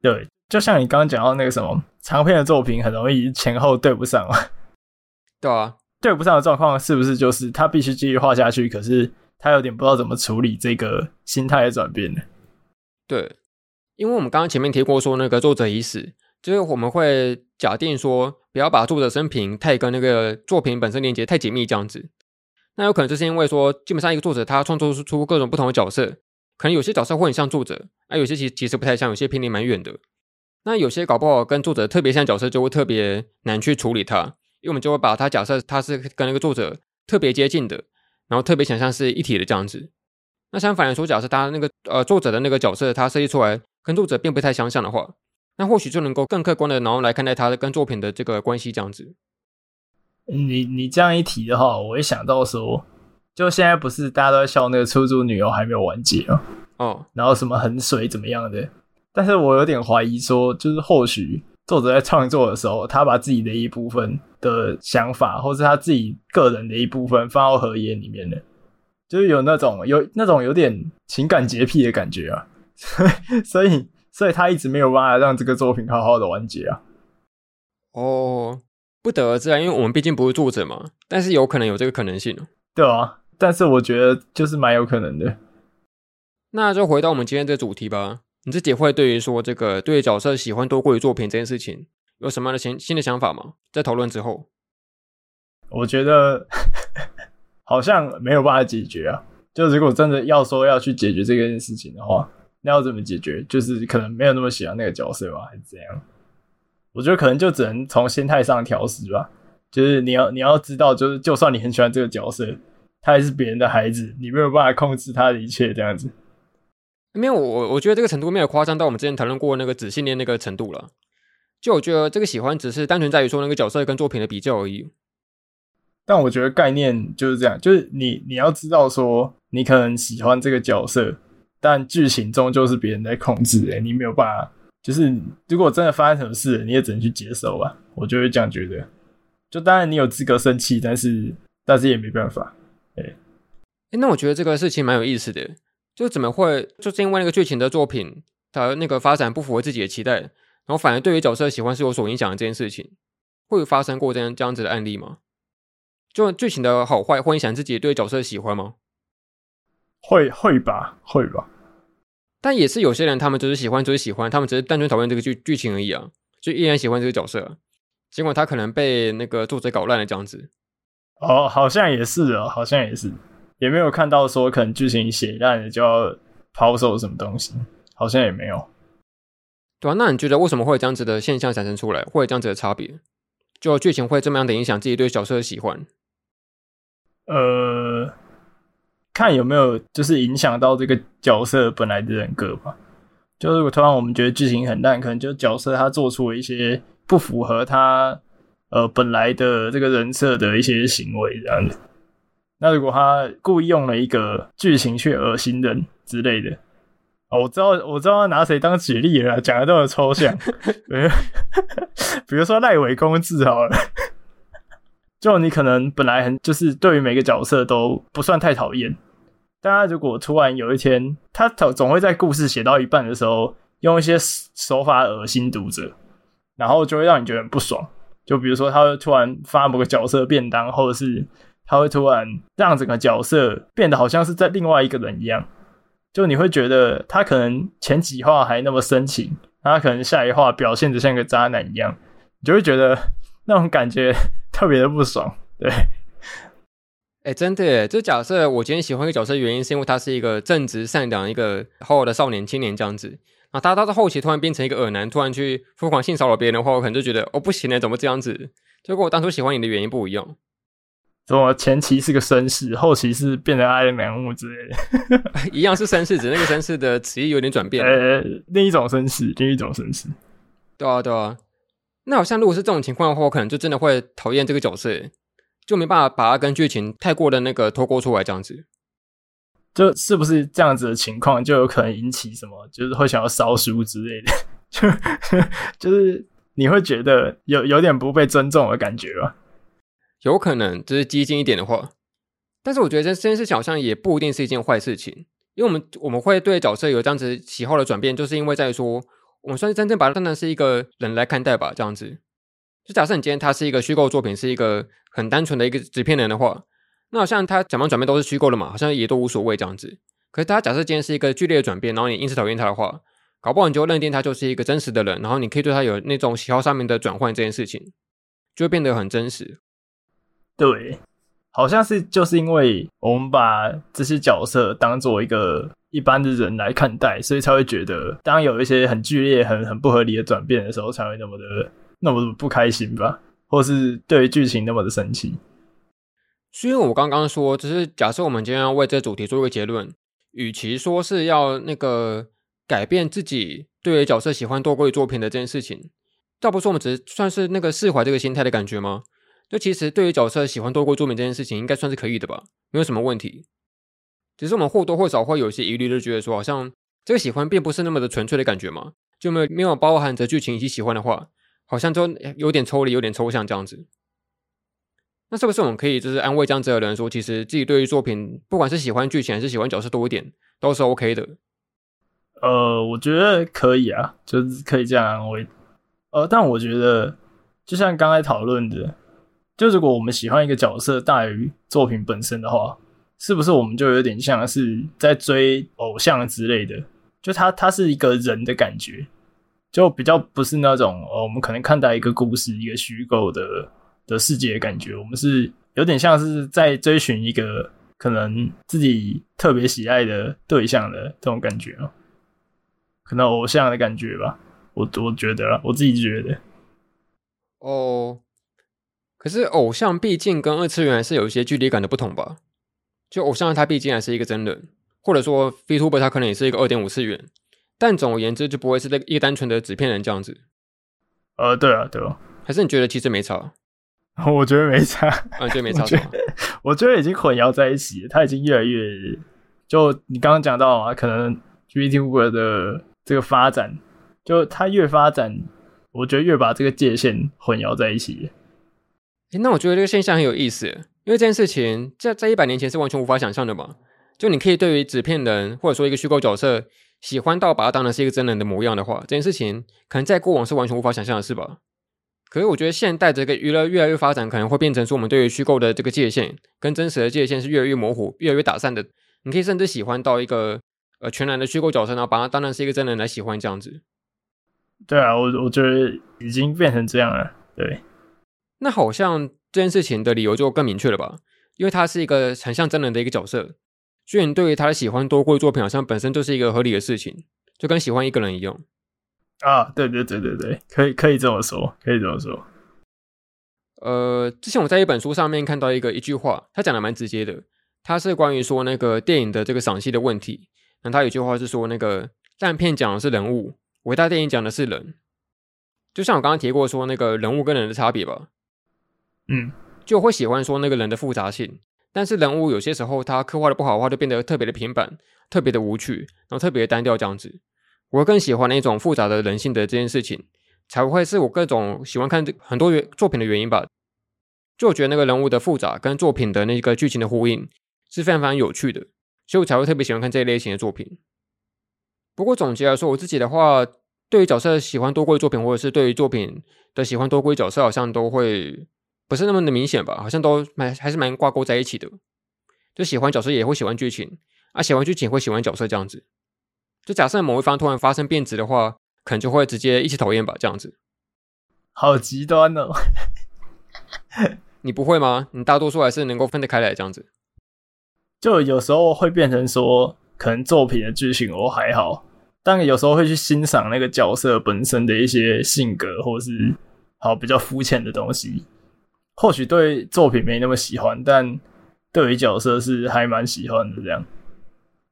对，就像你刚刚讲到那个什么长篇的作品，很容易前后对不上啊。对啊。对不上的状况是不是就是他必须继续画下去？可是他有点不知道怎么处理这个心态的转变呢？对，因为我们刚刚前面提过说，那个作者已死，就是我们会假定说，不要把作者生平太跟那个作品本身连接太紧密这样子。那有可能就是因为说，基本上一个作者他创作出各种不同的角色，可能有些角色会很像作者，啊，有些其实其实不太像，有些偏离蛮远的。那有些搞不好跟作者特别像角色，就会特别难去处理它。因为我们就会把它假设它是跟那个作者特别接近的，然后特别想象是一体的这样子。那相反来说，假设他那个呃作者的那个角色，他设计出来跟作者并不太相像的话，那或许就能够更客观的然后来看待他的跟作品的这个关系这样子。你你这样一提的话，我会想到说，就现在不是大家都在笑那个出租女友还没有完结吗？哦，然后什么很水怎么样的？但是我有点怀疑说，就是或许。作者在创作的时候，他把自己的一部分的想法，或是他自己个人的一部分放到河野里面了，就是有那种有那种有点情感洁癖的感觉啊，所以所以他一直没有办法让这个作品好好的完结啊。哦，不得而知啊，因为我们毕竟不是作者嘛，但是有可能有这个可能性。对啊，但是我觉得就是蛮有可能的。那就回到我们今天这个主题吧。你自己会对于说这个对角色喜欢多过于作品这件事情有什么样的新新的想法吗？在讨论之后，我觉得 好像没有办法解决啊。就如果真的要说要去解决这件事情的话，那要怎么解决？就是可能没有那么喜欢那个角色吧，还是怎样？我觉得可能就只能从心态上调试吧。就是你要你要知道，就是就算你很喜欢这个角色，他还是别人的孩子，你没有办法控制他的一切，这样子。没有，我我觉得这个程度没有夸张到我们之前讨论过那个纸性恋那个程度了。就我觉得这个喜欢只是单纯在于说那个角色跟作品的比较而已。但我觉得概念就是这样，就是你你要知道说，你可能喜欢这个角色，但剧情终究是别人在控制，欸，你没有办法。就是如果真的发生什么事，你也只能去接受吧。我就会这样觉得。就当然你有资格生气，但是但是也没办法。哎，哎，那我觉得这个事情蛮有意思的。就怎么会就是因为那个剧情的作品，它那个发展不符合自己的期待，然后反而对于角色的喜欢是有所影响的这件事情，会有发生过这样这样子的案例吗？就剧情的好坏会影响自己对角色的喜欢吗？会会吧，会吧。但也是有些人，他们只是喜欢，只是喜欢，他们只是单纯讨厌这个剧剧情而已啊，就依然喜欢这个角色，尽管他可能被那个作者搞烂了这样子。哦，好像也是哦，好像也是，也没有看到说可能剧情写烂了就要抛售什么东西，好像也没有。对啊，那你觉得为什么会有这样子的现象产生出来，会有这样子的差别？就剧情会这么样的影响自己对角色的喜欢？呃，看有没有就是影响到这个角色本来的人格吧。就如果突然我们觉得剧情很烂，可能就角色他做出了一些不符合他呃本来的这个人设的一些行为这样子。那如果他故意用了一个剧情去恶心人之类的，哦，我知道我知道他拿谁当举例了，讲的这么抽象。比如说赖伟公治好了。就你可能本来很就是对于每个角色都不算太讨厌，但他如果突然有一天，他总总会在故事写到一半的时候，用一些手法恶心读者，然后就会让你觉得很不爽。就比如说，他会突然发某个角色便当，或者是他会突然让整个角色变得好像是在另外一个人一样。就你会觉得他可能前几话还那么深情，他可能下一话表现得像个渣男一样，你就会觉得那种感觉。特别的不爽，对，哎、真的耶，就假设我今天喜欢一个角色，原因是因为他是一个正直善良、一个好好的少年青年这样子。啊，他他到后期突然变成一个恶男，突然去疯狂性骚扰别人的话，我可能就觉得哦，不行了，怎么这样子？就跟我当初喜欢你的原因不一样。怎么前期是个绅士，后期是变成爱恋人物之类的？一样是绅士，只是那个绅士的词义有点转变。呃、欸，另一种绅士，另一种绅士。对啊，对啊。那好像如果是这种情况的话，我可能就真的会讨厌这个角色，就没办法把它跟剧情太过的那个脱钩出来，这样子。就是不是这样子的情况，就有可能引起什么，就是会想要烧书之类的，就就是你会觉得有有点不被尊重的感觉吧？有可能，就是激进一点的话。但是我觉得这这件事情好像也不一定是一件坏事情，因为我们我们会对角色有这样子喜好的转变，就是因为在说。我们算是真正把它当成是一个人来看待吧，这样子。就假设你今天他是一个虚构作品，是一个很单纯的一个纸片人的话，那好像他怎么转变都是虚构的嘛，好像也都无所谓这样子。可是他假设今天是一个剧烈的转变，然后你因此讨厌他的话，搞不好你就认定他就是一个真实的人，然后你可以对他有那种喜好上面的转换，这件事情就会变得很真实。对，好像是就是因为我们把这些角色当做一个。一般的人来看待，所以才会觉得，当有一些很剧烈、很很不合理的转变的时候，才会那么的那么的不开心吧，或是对于剧情那么的生气。所以我刚刚说，只是假设我们今天要为这个主题做一个结论，与其说是要那个改变自己对于角色喜欢多过于作品的这件事情，倒不是我们只是算是那个释怀这个心态的感觉吗？就其实对于角色喜欢多过作品这件事情，应该算是可以的吧，没有什么问题。只是我们或多或少会有一些疑虑，就觉得说，好像这个喜欢并不是那么的纯粹的感觉嘛，就没有没有包含着剧情以及喜欢的话，好像就有点抽离，有点抽象这样子。那是不是我们可以就是安慰这样子的人说，其实自己对于作品，不管是喜欢剧情还是喜欢角色多一点，都是 OK 的？呃，我觉得可以啊，就是可以这样安慰。呃，但我觉得就像刚才讨论的，就如果我们喜欢一个角色大于作品本身的话。是不是我们就有点像是在追偶像之类的？就他他是一个人的感觉，就比较不是那种哦，我们可能看待一个故事，一个虚构的的世界的感觉。我们是有点像是在追寻一个可能自己特别喜爱的对象的这种感觉哦，可能偶像的感觉吧。我我觉得啦，我自己觉得。哦，可是偶像毕竟跟二次元还是有一些距离感的不同吧。就偶像他毕竟还是一个真人，或者说 VTuber 他可能也是一个二点五次元，但总而言之就不会是一个单纯的纸片人这样子。呃，对啊，对啊，还是你觉得其实没差？我觉得没差，啊，觉得没 差？我觉得已经混淆在一起，他已经越来越……就你刚刚讲到啊，可能 VTuber 的这个发展，就他越发展，我觉得越把这个界限混淆在一起。那我觉得这个现象很有意思，因为这件事情在在一百年前是完全无法想象的嘛。就你可以对于纸片人或者说一个虚构角色喜欢到把它当成是一个真人的模样的话，这件事情可能在过往是完全无法想象的事吧。可是我觉得现代这个娱乐越来越发展，可能会变成说我们对于虚构的这个界限跟真实的界限是越来越模糊、越来越打散的。你可以甚至喜欢到一个呃全然的虚构角色，然后把它当成是一个真人来喜欢这样子。对啊，我我觉得已经变成这样了。对，那好像这件事情的理由就更明确了吧？因为他是一个很像真人的一个角色，所以你对于他的喜欢多过于作品，好像本身就是一个合理的事情，就跟喜欢一个人一样。啊，对对对对对，可以可以这么说，可以这么说。呃，之前我在一本书上面看到一个一句话，他讲的蛮直接的，他是关于说那个电影的这个赏析的问题。那他有句话是说，那个烂片讲的是人物，伟大电影讲的是人。就像我刚刚提过说那个人物跟人的差别吧，嗯，就会喜欢说那个人的复杂性，但是人物有些时候他刻画的不好的话，就变得特别的平板，特别的无趣，然后特别单调这样子。我更喜欢那种复杂的人性的这件事情，才会是我各种喜欢看很多作品的原因吧。就觉得那个人物的复杂跟作品的那个剧情的呼应是非常非常有趣的，所以我才会特别喜欢看这一类型的作品。不过总结来说，我自己的话，对于角色喜欢多过于作品，或者是对于作品的喜欢多过于角色，好像都会不是那么的明显吧？好像都蛮还是蛮挂钩在一起的。就喜欢角色也会喜欢剧情，啊，喜欢剧情会喜欢角色这样子。就假设某一方突然发生变质的话，可能就会直接一起讨厌吧，这样子。好极端哦！你不会吗？你大多数还是能够分得开来这样子。就有时候会变成说，可能作品的剧情我还好，但有时候会去欣赏那个角色本身的一些性格，或是好比较肤浅的东西。或许对作品没那么喜欢，但对于角色是还蛮喜欢的这样。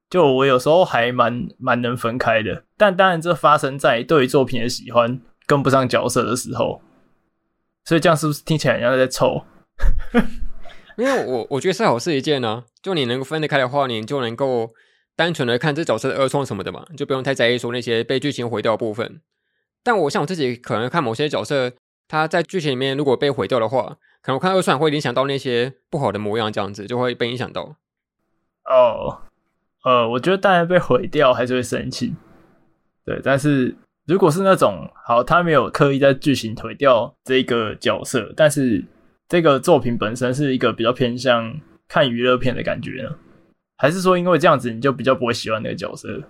就我有时候还蛮蛮能分开的，但当然这发生在对于作品的喜欢跟不上角色的时候，所以这样是不是听起来像在凑？因为我我觉得是好事一件呢、就你能够分得开的话，你就能够单纯的看这角色的二创什么的嘛，就不用太在意说那些被剧情毁掉的部分。但我像我自己可能看某些角色，他在剧情里面如果被毁掉的话，可能我看二创会影响到那些不好的模样，这样子就会被影响到。哦。呃，我觉得当然被毁掉还是会生气，对。但是如果是那种好，他没有刻意在剧情毁掉这个角色，但是这个作品本身是一个比较偏向看娱乐片的感觉呢？还是说因为这样子你就比较不会喜欢那个角色？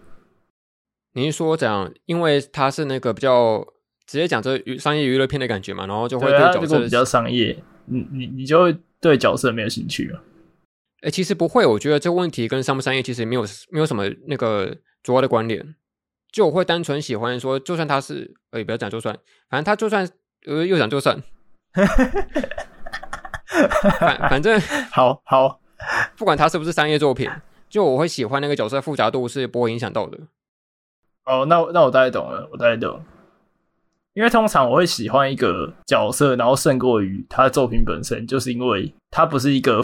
你是说这样，因为他是那个比较直接讲这商业娱乐片的感觉嘛，然后就会对角色、啊、比较商业，你你你就会对角色没有兴趣了。哎、欸，其实不会，我觉得这个问题跟商不商业其实没有没有什么那个主要的关联。就我会单纯喜欢说，就算他是，哎，不要讲就算，反正他就算，呃，又讲就算，反反正 好好，不管他是不是商业作品，就我会喜欢那个角色复杂度是不会影响到的。哦，那那我大概懂了，我大概懂。因为通常我会喜欢一个角色，然后胜过于他的作品本身，就是因为他不是一个。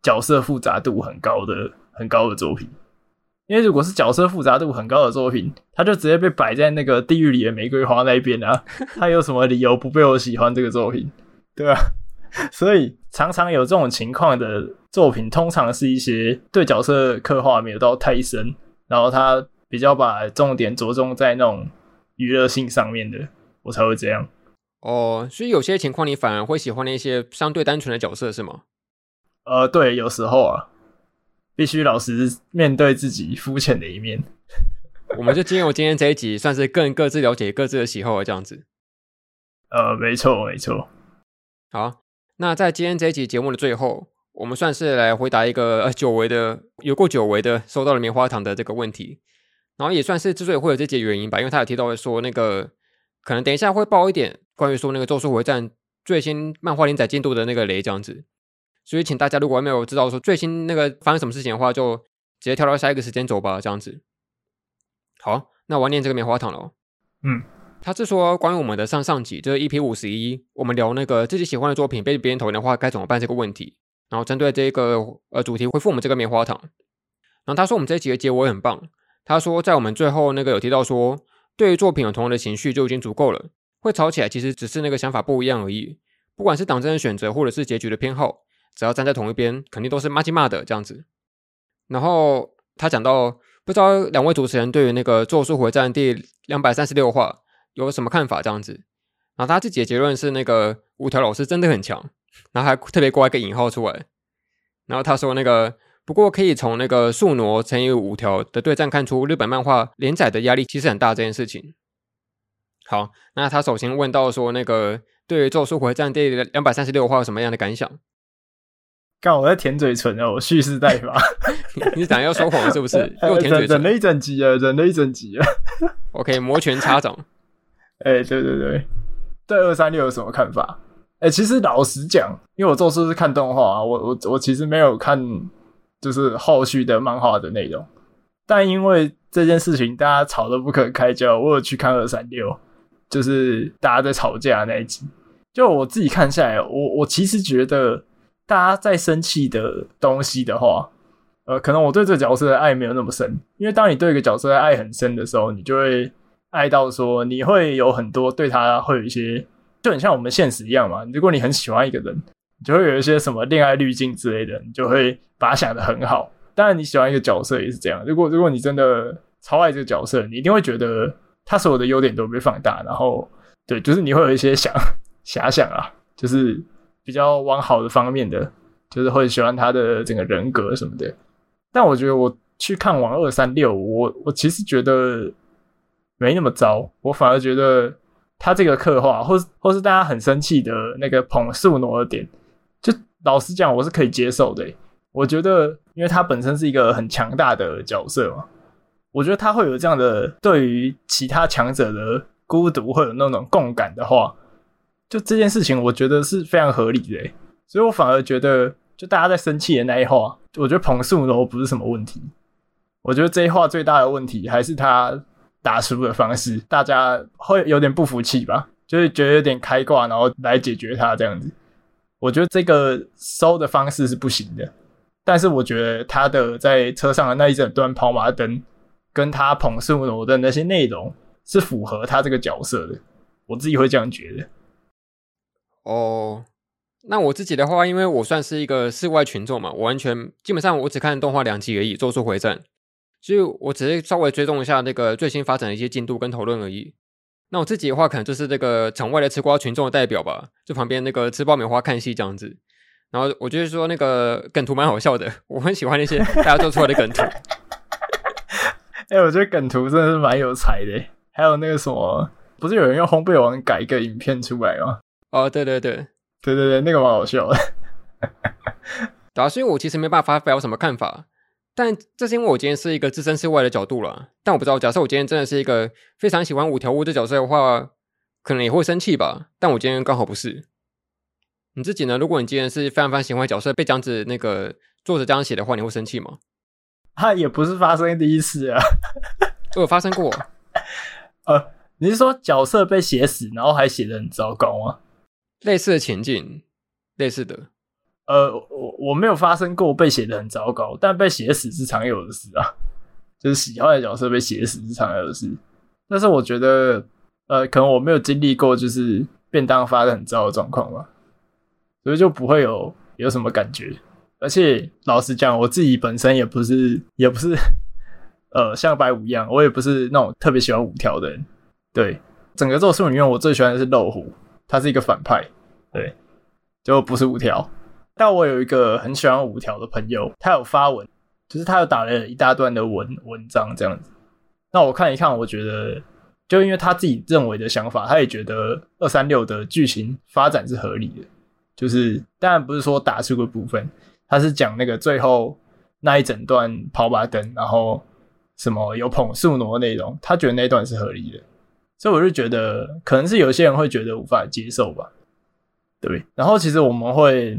角色复杂度很高的很高的作品，因为如果是角色复杂度很高的作品，他就直接被摆在那个地狱里的玫瑰花那边啊，他有什么理由不被我喜欢这个作品？对啊，所以常常有这种情况的作品，通常是一些对角色刻画没有到太深，然后他比较把重点着重在那种娱乐性上面的，我才会这样。哦，所以有些情况你反而会喜欢那些相对单纯的角色，是吗？呃，对，有时候啊，必须老实面对自己肤浅的一面。我们就经由今天这一集，算是更各自了解各自的喜好，这样子。呃，没错，没错。好，那在今天这一集节目的最后，我们算是来回答一个呃久违的、有过久违的收到了棉花糖的这个问题，然后也算是之所以会有这集原因吧，因为他有提到说那个可能等一下会爆一点关于说那个《咒术回战》最新漫画连载进度的那个雷，这样子。所以请大家如果还没有知道说最新那个发生什么事情的话，就直接跳到下一个时间轴吧，这样子。好，那我要念这个棉花糖了。嗯，他是说关于我们的上上集，就是 EP 五十一，我们聊那个自己喜欢的作品被别人讨厌的话该怎么办这个问题。然后针对这个呃主题回复我们这个棉花糖。然后他说我们这一集的结尾很棒。他说在我们最后那个有提到说，对于作品有同样的情绪就已经足够了，会吵起来其实只是那个想法不一样而已。不管是党争的选择或者是结局的偏好，只要站在同一边，肯定都是麻吉骂的这样子。然后他讲到，不知道两位主持人对于那个《咒术回战》第两百三十六话有什么看法？这样子。然后他自己的结论是，那个五条老师真的很强。然后还特别挂一个引号出来。然后他说，那个不过可以从那个宿儺乘以五条的对战看出，日本漫画连载的压力其实很大这件事情。好，那他首先问到说，那个对于《咒术回战》第两百三十六话有什么样的感想？刚我在舔嘴唇哦，我蓄势待发。你是想要说谎是不是？又舔嘴唇，忍了一整集啊，忍了一整集啊。OK，摩拳擦掌。哎、欸，对对对，对二三六有什么看法？哎、欸，其实老实讲，因为我做事是看动画啊，我我我其实没有看，就是后续的漫画的内容。但因为这件事情大家吵得不可开交，我有去看二三六，就是大家在吵架那一集。就我自己看下来，我我其实觉得。大家在生气的东西的话，呃，可能我对这个角色的爱没有那么深，因为当你对一个角色的爱很深的时候，你就会爱到说，你会有很多对他会有一些，就很像我们现实一样嘛。如果你很喜欢一个人，你就会有一些什么恋爱滤镜之类的，你就会把他想得很好。当然，你喜欢一个角色也是这样。如果如果你真的超爱这个角色，你一定会觉得他所有的优点都被放大，然后对，就是你会有一些想遐想啊，就是。比较往好的方面的，就是会喜欢他的整个人格什么的。但我觉得我去看完二三六，我我其实觉得没那么糟。我反而觉得他这个刻画，或是或是大家很生气的那个捧宿儺的点，就老实讲，我是可以接受的。我觉得，因为他本身是一个很强大的角色嘛，我觉得他会有这样的对于其他强者的孤独会有那种共感的话。就这件事情，我觉得是非常合理的，所以我反而觉得，就大家在生气的那一话，我觉得捧宿儺不是什么问题。我觉得这一话最大的问题还是他打输的方式，大家会有点不服气吧，就是觉得有点开挂，然后来解决他这样子。我觉得这个收的方式是不行的，但是我觉得他的在车上的那一整段跑马灯，跟他捧宿儺的那些内容是符合他这个角色的，我自己会这样觉得。哦，那我自己的话，因为我算是一个室外群众嘛，我完全基本上我只看动画两集而已，《咒术回战》，所以我只是稍微追踪一下那个最新发展的一些进度跟讨论而已。那我自己的话，可能就是这个场外的吃瓜群众的代表吧，就旁边那个吃爆米花看戏这样子。然后我就是说那个梗图蛮好笑的，我很喜欢那些大家做出来的梗图。哎、欸，我觉得梗图真的是蛮有才的。还有那个什么，不是有人用烘焙王改一个影片出来吗？哦，对对对，对对对，那个蛮好笑的。对啊，所以我其实没办法发表什么看法，但这是因为我今天是一个置身事外的角度了。但我不知道，假设我今天真的是一个非常喜欢五条悟这角色的话，可能也会生气吧。但我今天刚好不是。你自己呢？如果你今天是非常非常喜欢角色被这样子那个作者这样写的话，你会生气吗？他 也不是发生第一次啊，我有发生过。呃，你是说角色被写死，然后还写的很糟糕吗？类似的情境，类似的，呃，我我没有发生过被写的很糟糕，但被写死是常有的事啊，就是喜欢的角色被写死是常有的事。但是我觉得，呃，可能我没有经历过就是便当发的很糟的状况吧，所以就不会有有什么感觉。而且老实讲，我自己本身也不是也不是，呃，像白五一样，我也不是那种特别喜欢五条的人。对，整个咒术里面，我最喜欢的是肉虎。他是一个反派，对，就不是五条。但我有一个很喜欢五条的朋友，他有发文，就是他有打了一大段的文文章这样子。那我看一看，我觉得，就因为他自己认为的想法，他也觉得二三六的剧情发展是合理的。就是当然不是说打出个部分，他是讲那个最后那一整段跑马灯，然后什么有捧树挪内容，他觉得那段是合理的。所以我就觉得，可能是有些人会觉得无法接受吧，对。然后其实我们会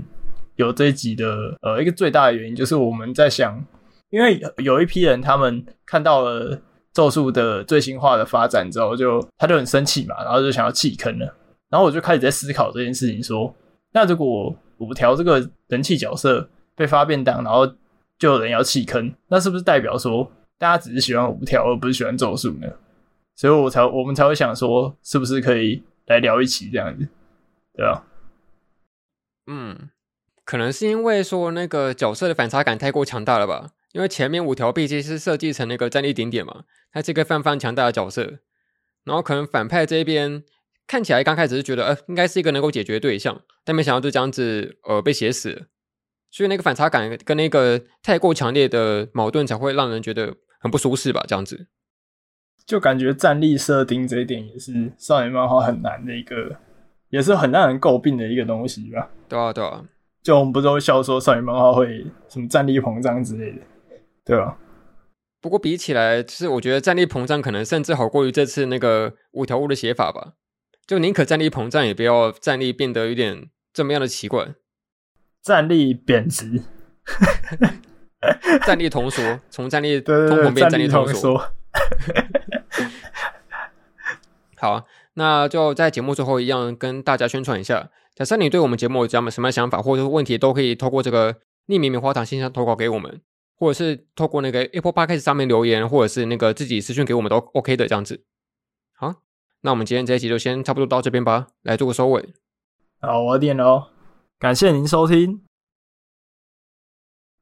有这一集的呃一个最大的原因，就是我们在想，因为有一批人他们看到了咒术的最新化的发展之后就，就他就很生气嘛，然后就想要弃坑了。然后我就开始在思考这件事情，说，那如果五条这个人气角色被发便当，然后就有人要弃坑，那是不是代表说大家只是喜欢五条而不是喜欢咒术呢？所以我才我们才会想说，是不是可以来聊一期这样子，对啊，嗯。可能是因为说那个角色的反差感太过强大了吧？因为前面五条毕竟是设计成那个战力顶点嘛，他是一个非常非常强大的角色，然后可能反派这边看起来刚开始是觉得呃应该是一个能够解决的对象，但没想到就这样子呃被写死了，所以那个反差感跟那个太过强烈的矛盾才会让人觉得很不舒适吧？这样子，就感觉战力设定这一点也是少年漫画很难的一个，也是很让人诟病的一个东西吧？对啊，对啊。就我们不是都笑说少女漫画会什么战力膨胀之类的，对吧？不过比起来，就是我觉得战力膨胀可能甚至好过于这次那个五条悟的写法吧。就宁可战力膨胀，也不要战力变得有点这么样的奇怪。战力贬值，战力通缩，从战力通膨变战力通缩。好，那就在节目最后一样跟大家宣传一下。假设你对我们节目有什么什么想法或者问题，都可以透过这个匿名棉花糖信箱投稿给我们，或者是透过那个 Apple Podcast 上面留言，或者是那个自己私讯给我们都 OK 的这样子。好，那我们今天这一集就先差不多到这边吧，来做个收尾。好，我点了哦，感谢您收听《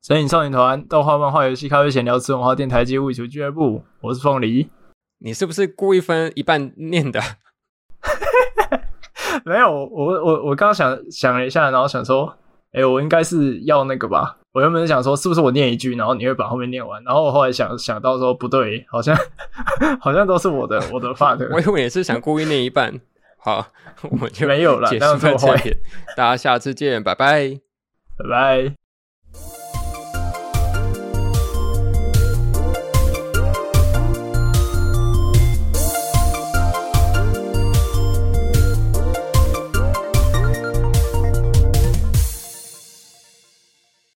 神影少年团》动画、漫画、游戏、咖啡闲聊、吃文化电台及物语俱乐部，我是凤梨。你是不是故意分一半念的？没有，我我我刚想想了一下，然后想说，哎，我应该是要那个吧。我原本想说，是不是我念一句，然后你会把后面念完。然后我后来想想到说，不对，好像好像都是我的我的 part。我以为也是想故意念一半。好，我们就没有了。这样子，大家下次见，拜拜，拜拜。